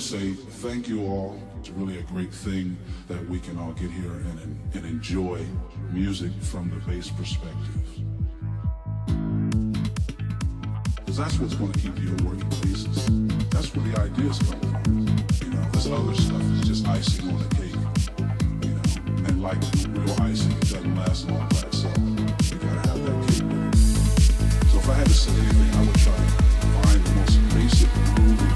to say thank you all. It's really a great thing that we can all get here and, and enjoy music from the bass perspective. Because that's what's going to keep you a working basis. That's where the ideas come from. You know, this other stuff is just icing on the cake. You know, and like real icing, it doesn't last long by itself. You gotta have that cake with it. So if I had to say anything, I would try to find the most basic moving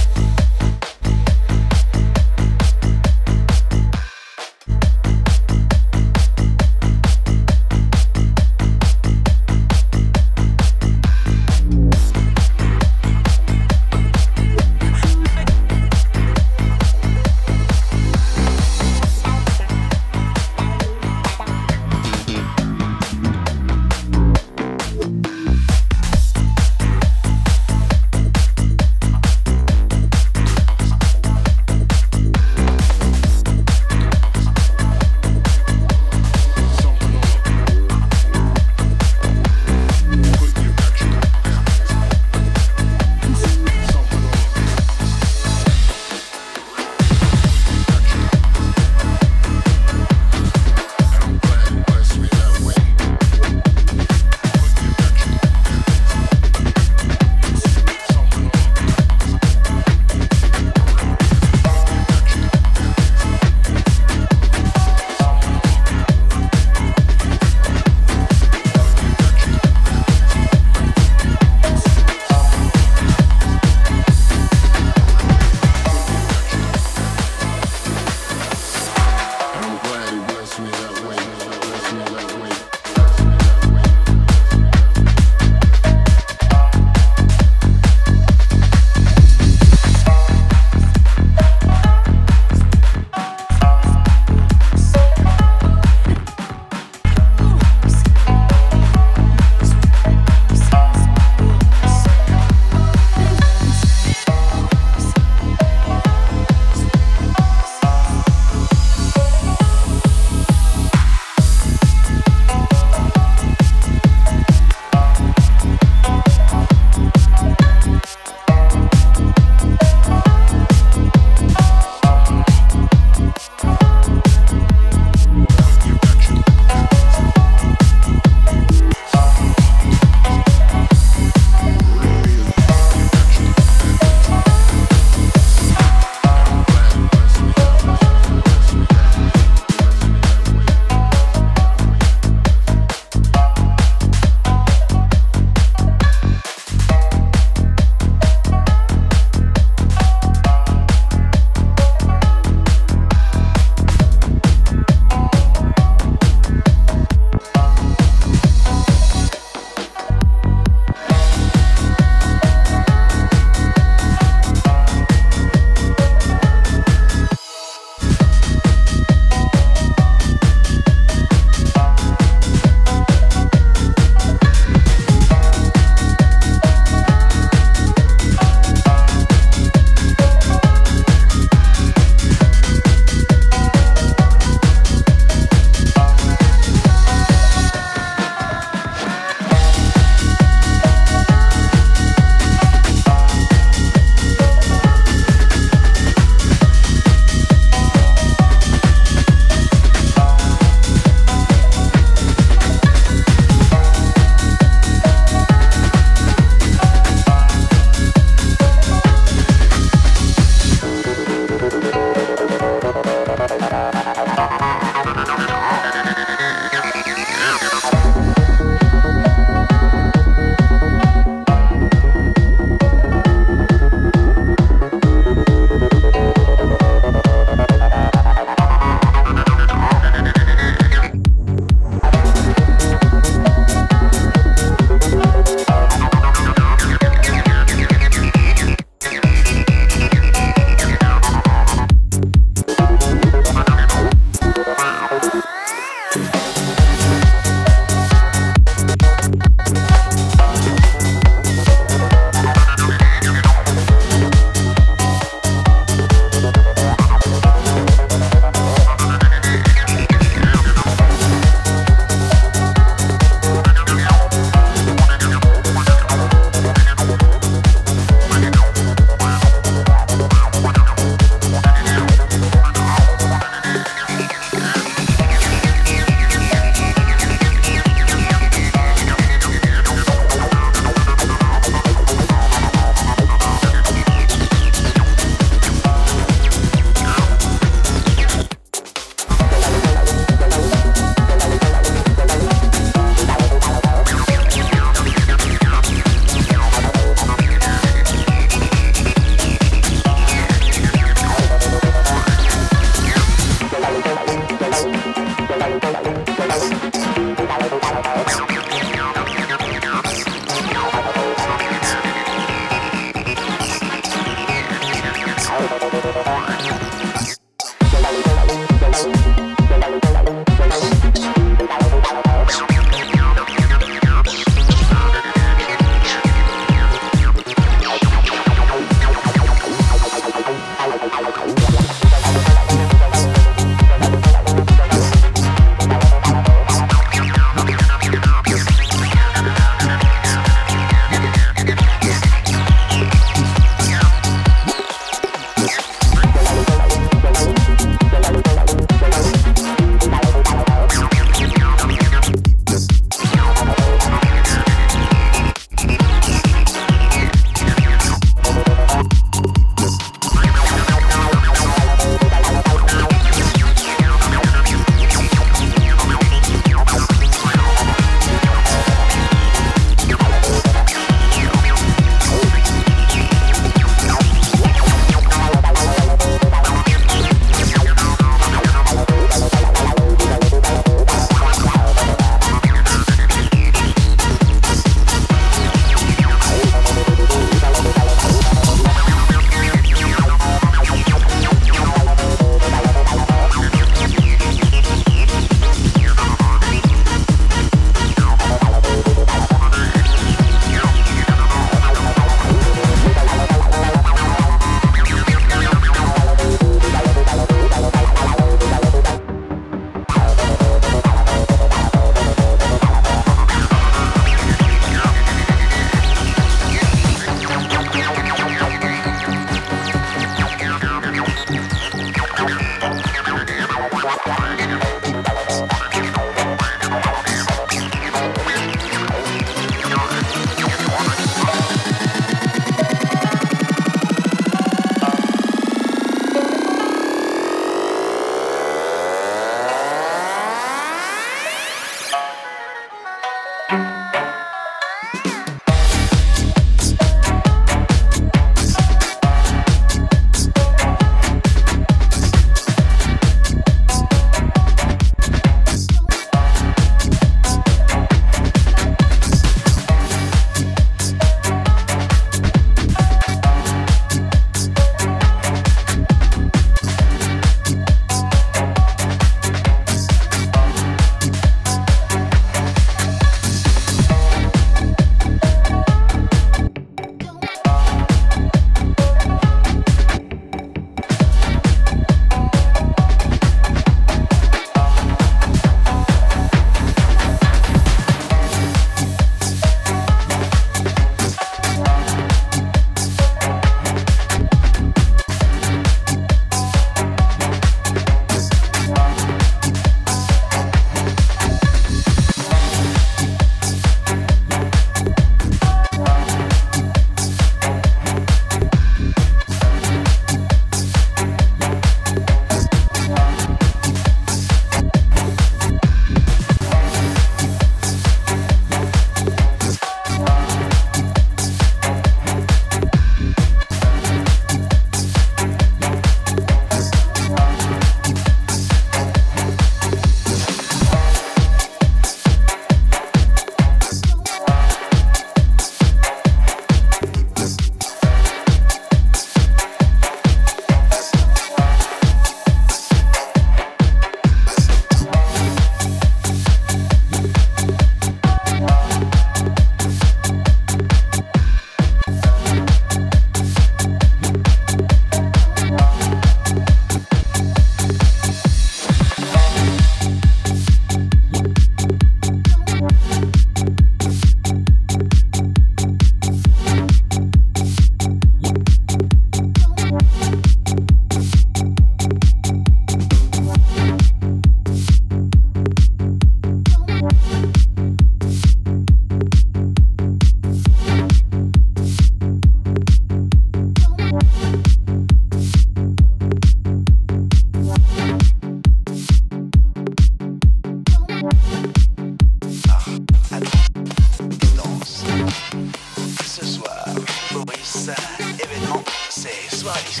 Ce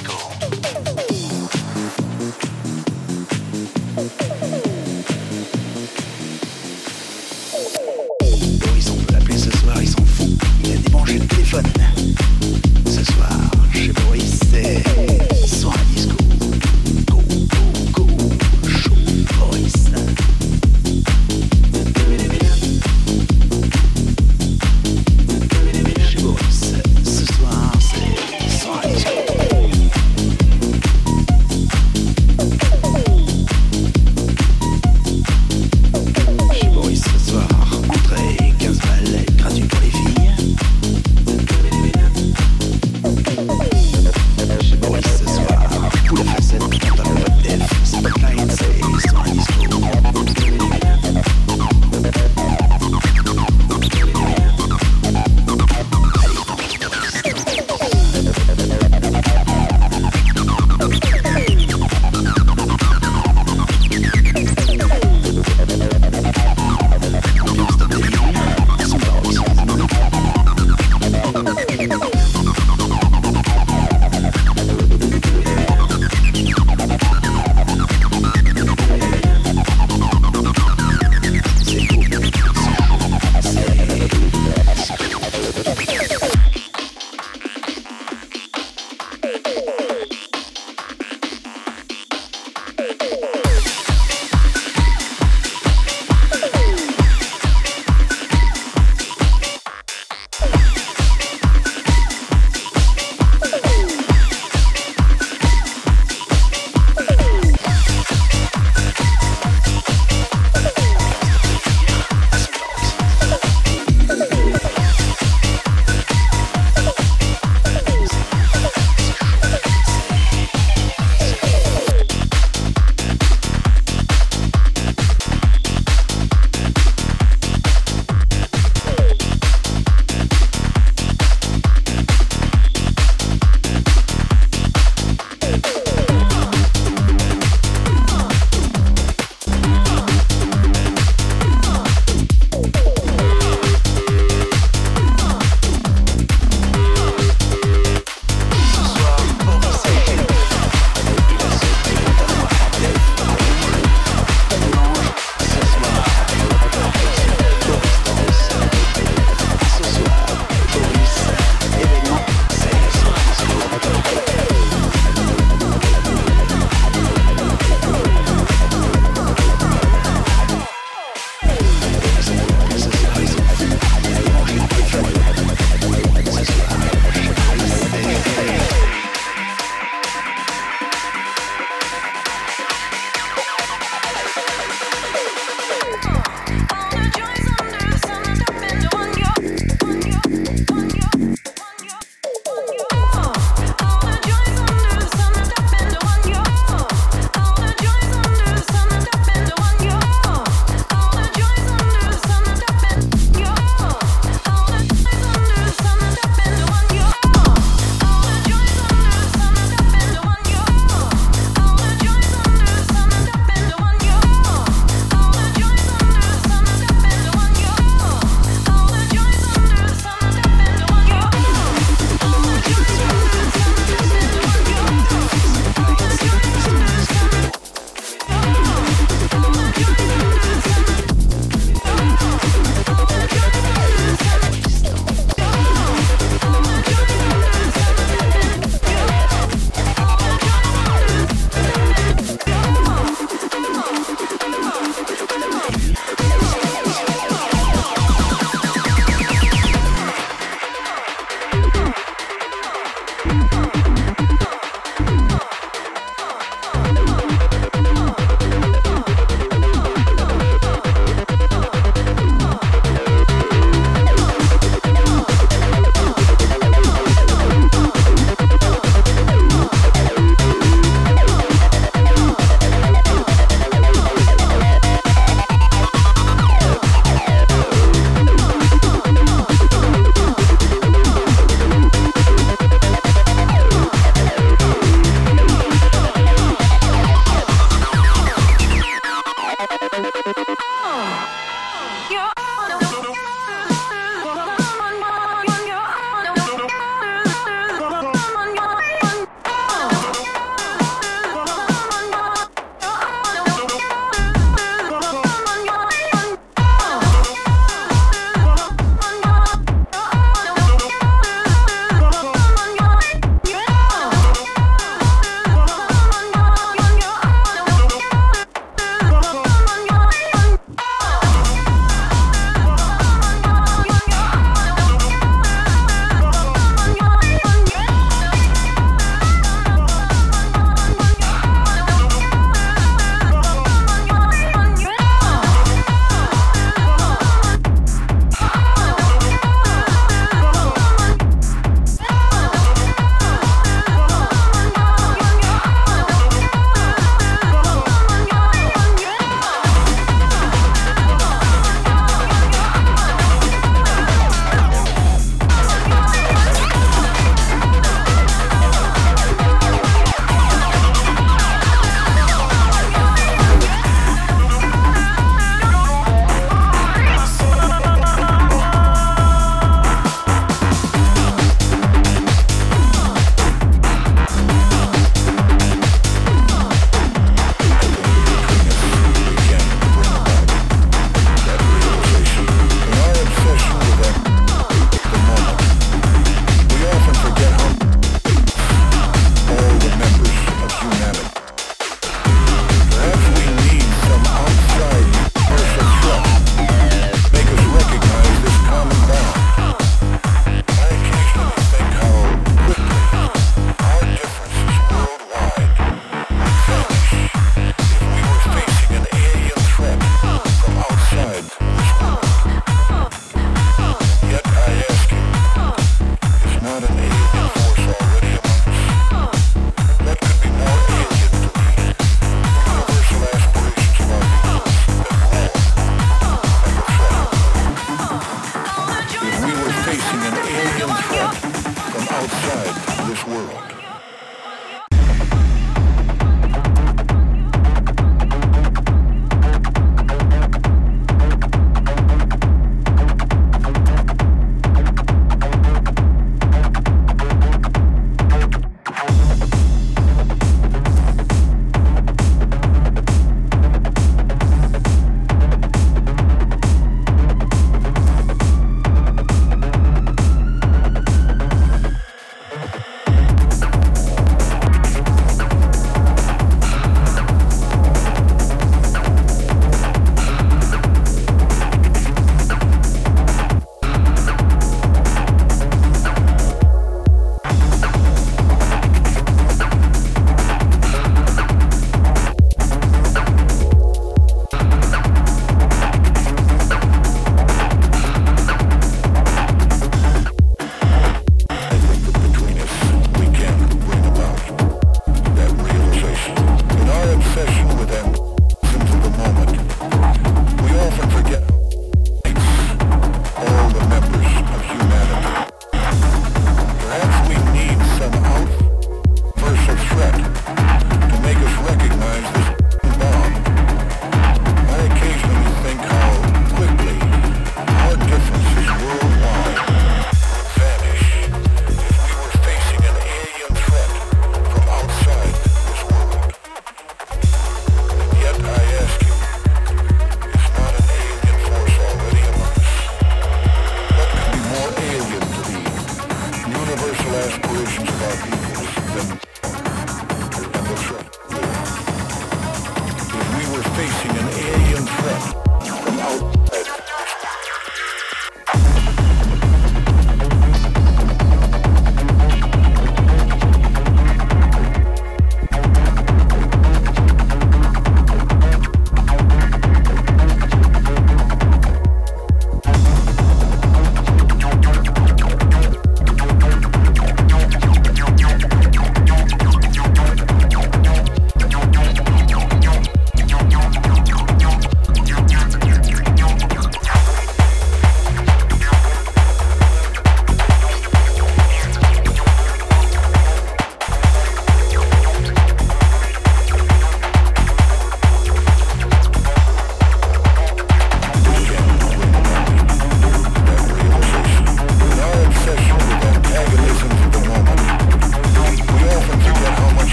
this world.